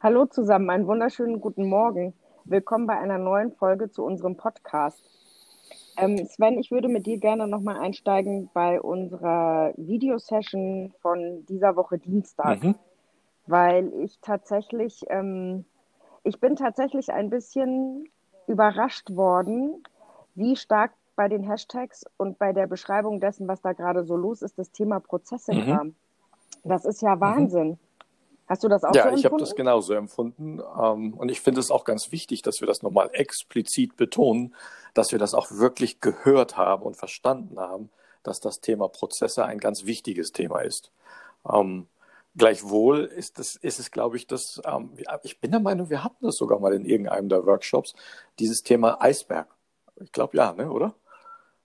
Hallo zusammen, einen wunderschönen guten Morgen. Willkommen bei einer neuen Folge zu unserem Podcast. Ähm, Sven, ich würde mit dir gerne nochmal einsteigen bei unserer Videosession von dieser Woche Dienstag, Mhm. weil ich tatsächlich, ähm, ich bin tatsächlich ein bisschen überrascht worden, wie stark bei den Hashtags und bei der Beschreibung dessen, was da gerade so los ist, das Thema Prozesse Mhm. kam. Das ist ja Mhm. Hast du das auch so Ja, ich habe empfunden? das genauso empfunden. Ähm, und ich finde es auch ganz wichtig, dass wir das nochmal explizit betonen, dass wir das auch wirklich gehört haben und verstanden haben, dass das Thema Prozesse ein ganz wichtiges Thema ist. Ähm, gleichwohl ist, das, ist es, glaube ich, das, ähm, ja, ich bin der Meinung, wir hatten das sogar mal in irgendeinem der Workshops, dieses Thema Eisberg. Ich glaube ja, ne, oder?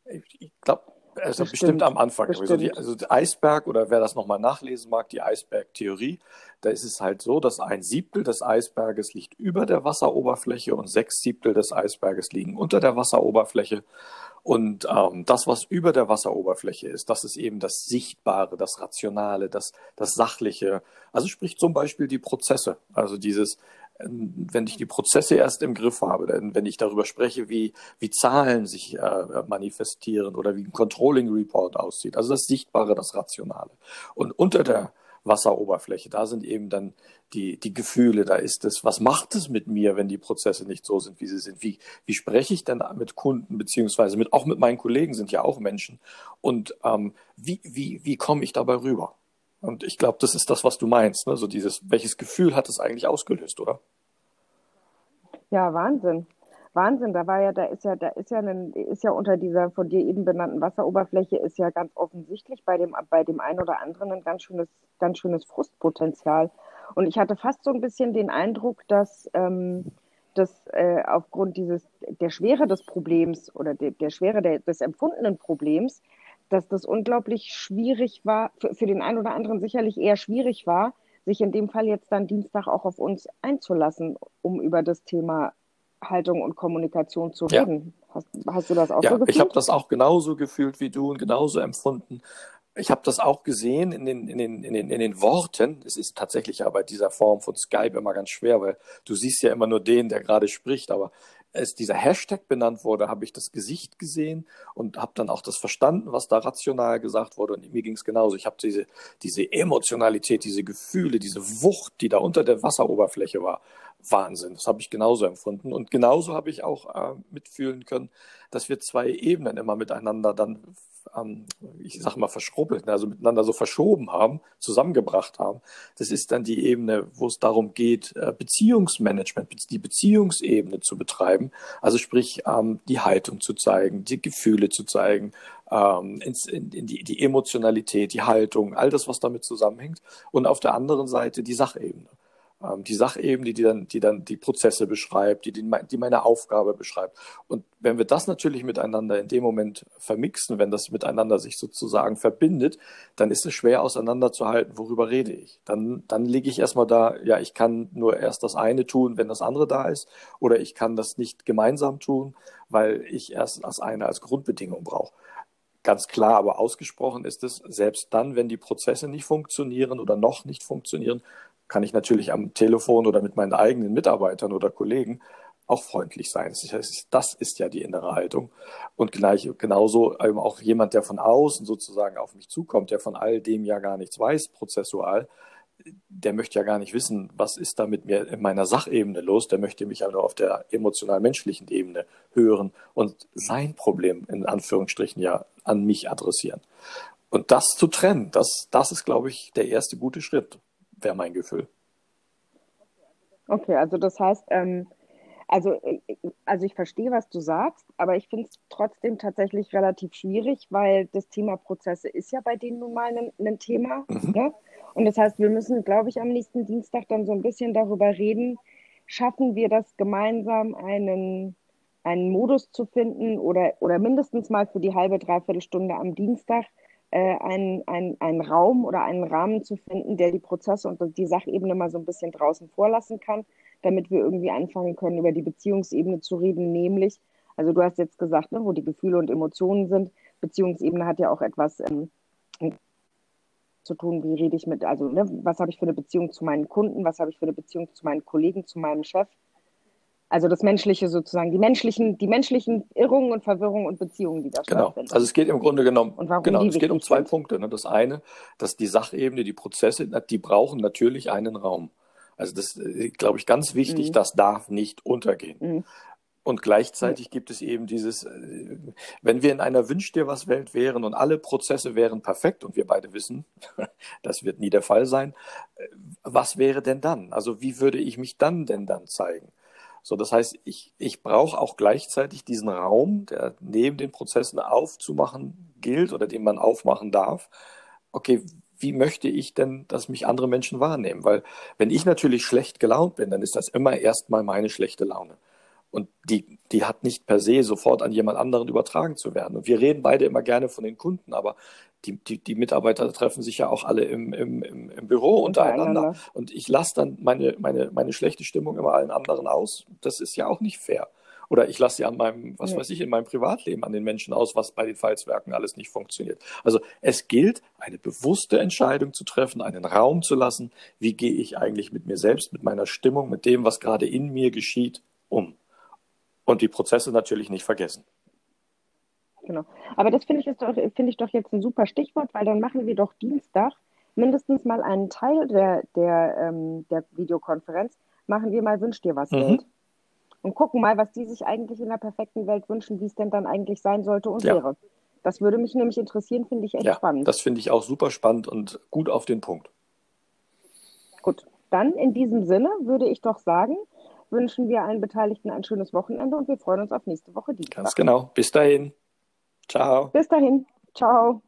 Ich glaube, also bestimmt, Bestimmt, am Anfang. Also, die, bestimmt. also der Eisberg oder wer das nochmal nachlesen mag, die Eisbergtheorie, da ist es halt so, dass ein Siebtel des Eisberges liegt über der Wasseroberfläche und sechs Siebtel des Eisberges liegen unter der Wasseroberfläche. Und ähm, das, was über der Wasseroberfläche ist, das ist eben das Sichtbare, das Rationale, das, das Sachliche. Also sprich zum Beispiel die Prozesse. Also dieses, wenn ich die Prozesse erst im Griff habe, denn wenn ich darüber spreche, wie, wie Zahlen sich äh, manifestieren oder wie ein Controlling Report aussieht, also das Sichtbare, das Rationale. Und unter der Wasseroberfläche, da sind eben dann die, die Gefühle, da ist es, was macht es mit mir, wenn die Prozesse nicht so sind, wie sie sind? Wie, wie spreche ich denn mit Kunden, beziehungsweise mit, auch mit meinen Kollegen sind ja auch Menschen. Und ähm, wie, wie, wie komme ich dabei rüber? Und ich glaube, das ist das, was du meinst, ne? So dieses, welches Gefühl hat es eigentlich ausgelöst, oder? Ja, Wahnsinn. Wahnsinn, da war ja, da ist ja, da ist ja ein, ist ja unter dieser von dir eben benannten Wasseroberfläche ist ja ganz offensichtlich bei dem, bei dem einen oder anderen ein ganz schönes, ganz schönes Frustpotenzial. Und ich hatte fast so ein bisschen den Eindruck, dass, ähm, dass äh, aufgrund dieses, der Schwere des Problems oder der, der Schwere der, des empfundenen Problems, dass das unglaublich schwierig war, für, für den einen oder anderen sicherlich eher schwierig war, sich in dem Fall jetzt dann Dienstag auch auf uns einzulassen, um über das Thema Haltung und Kommunikation zu Ja. reden. Hast, hast du das auch so Ja, ich habe gefühlt? das auch genauso gefühlt wie du und genauso empfunden. Ich habe das auch gesehen in den, in, den, in, den, in den Worten. Es ist tatsächlich ja bei dieser Form von Skype immer ganz schwer, weil du siehst ja immer nur den, der gerade spricht. Aber als dieser Hashtag benannt wurde, habe ich das Gesicht gesehen und habe dann auch das verstanden, was da rational gesagt wurde. Und mir ging es genauso. Ich habe diese, diese Emotionalität, diese Gefühle, diese Wucht, die da unter der Wasseroberfläche war. Wahnsinn. Das habe ich genauso empfunden. Und genauso habe ich auch äh, mitfühlen können, dass wir zwei Ebenen immer miteinander dann, ähm, ich sage mal, verschrubbelt, also miteinander so verschoben haben, zusammengebracht haben. Das ist dann die Ebene, wo es darum geht, äh, Beziehungsmanagement, die Beziehungsebene zu betreiben. Also sprich, ähm, die Haltung zu zeigen, die Gefühle zu zeigen, ähm, ins, in, in die, die Emotionalität, die Haltung, all das, was damit zusammenhängt. Und auf der anderen Seite die Sachebene die Sachebene, die dann, die dann die Prozesse beschreibt, die, die, die meine Aufgabe beschreibt. Und wenn wir das natürlich miteinander in dem Moment vermixen, wenn das miteinander sich sozusagen verbindet, dann ist es schwer auseinanderzuhalten, worüber rede ich. Dann, dann liege ich erstmal da, ja, ich kann nur erst das eine tun, wenn das andere da ist, oder ich kann das nicht gemeinsam tun, weil ich erst das eine als Grundbedingung brauche. Ganz klar, aber ausgesprochen ist es, selbst dann, wenn die Prozesse nicht funktionieren oder noch nicht funktionieren, kann ich natürlich am Telefon oder mit meinen eigenen Mitarbeitern oder Kollegen auch freundlich sein. Das ist, ja die innere Haltung. Und gleich, genauso auch jemand, der von außen sozusagen auf mich zukommt, der von all dem ja gar nichts weiß, prozessual, der möchte ja gar nicht wissen, was ist da mit mir in meiner Sachebene los. Der möchte mich aber auf der emotional-menschlichen Ebene hören und sein Problem in Anführungsstrichen ja an mich adressieren. Und das zu trennen, das, das ist, glaube ich, der erste gute Schritt wäre mein Gefühl. Okay, also das heißt, ähm, also, also ich verstehe, was du sagst, aber ich finde es trotzdem tatsächlich relativ schwierig, weil das Thema Prozesse ist ja bei denen nun mal ein, ein Thema. Mhm. Ne? Und das heißt, wir müssen, glaube ich, am nächsten Dienstag dann so ein bisschen darüber reden, schaffen wir das gemeinsam einen, einen Modus zu finden oder, oder mindestens mal für die halbe, dreiviertel Stunde am Dienstag äh, einen, einen, einen Raum oder einen Rahmen zu finden, der die Prozesse und die Sachebene mal so ein bisschen draußen vorlassen kann, damit wir irgendwie anfangen können, über die Beziehungsebene zu reden, nämlich, also du hast jetzt gesagt, ne, wo die Gefühle und Emotionen sind, Beziehungsebene hat ja auch etwas ähm, zu tun, wie rede ich mit, also ne, was habe ich für eine Beziehung zu meinen Kunden, was habe ich für eine Beziehung zu meinen Kollegen, zu meinem Chef. Also das Menschliche sozusagen, die menschlichen, die menschlichen Irrungen und Verwirrungen und Beziehungen, die da genau. stattfinden. Also es geht im Grunde genommen, Und warum genau, es geht um zwei sind. Punkte. Ne? Das eine, dass die Sachebene, die Prozesse, die brauchen natürlich einen Raum. Also das äh, glaube ich ganz wichtig, Mhm. das darf nicht untergehen. Mhm. Und gleichzeitig gibt es eben dieses, äh, wenn wir in einer Wünsch dir was Welt wären und alle Prozesse wären perfekt und wir beide wissen, das wird nie der Fall sein, äh, was wäre denn dann? Also wie würde ich mich dann denn dann zeigen? So, das heißt, ich, ich brauche auch gleichzeitig diesen Raum, der neben den Prozessen aufzumachen gilt oder den man aufmachen darf. Okay, wie möchte ich denn, dass mich andere Menschen wahrnehmen? Weil wenn ich natürlich schlecht gelaunt bin, dann ist das immer erstmal meine schlechte Laune. Und die, die hat nicht per se sofort an jemand anderen übertragen zu werden. Und wir reden beide immer gerne von den Kunden, aber die, die, die Mitarbeiter treffen sich ja auch alle im, im, im, Büro untereinander. Und ich lasse dann meine, meine, meine schlechte Stimmung immer allen anderen aus. Das ist ja auch nicht fair. Oder ich lasse sie an meinem, was Nee. weiß ich, in meinem Privatleben an den Menschen aus, was bei den Falzwerken alles nicht funktioniert. Also es gilt, eine bewusste Entscheidung zu treffen, einen Raum zu lassen. Wie gehe ich eigentlich mit mir selbst, mit meiner Stimmung, mit dem, was gerade in mir geschieht, um? Und die Prozesse natürlich nicht vergessen. Genau. Aber das finde ich, ist doch, finde ich doch jetzt ein super Stichwort, weil dann machen wir doch Dienstag mindestens mal einen Teil der, der, ähm, der Videokonferenz, machen wir mal Wünsch dir was Mhm. Welt. Und gucken mal, was die sich eigentlich in der perfekten Welt wünschen, wie es denn dann eigentlich sein sollte und Ja. wäre. Das würde mich nämlich interessieren, finde ich echt Ja, spannend. das finde ich auch super spannend und gut auf den Punkt. Gut, dann in diesem Sinne würde ich doch sagen, wünschen wir allen Beteiligten ein schönes Wochenende und wir freuen uns auf nächste Woche Dienstag. Ganz genau. Bis dahin. Ciao. Bis dahin. Ciao.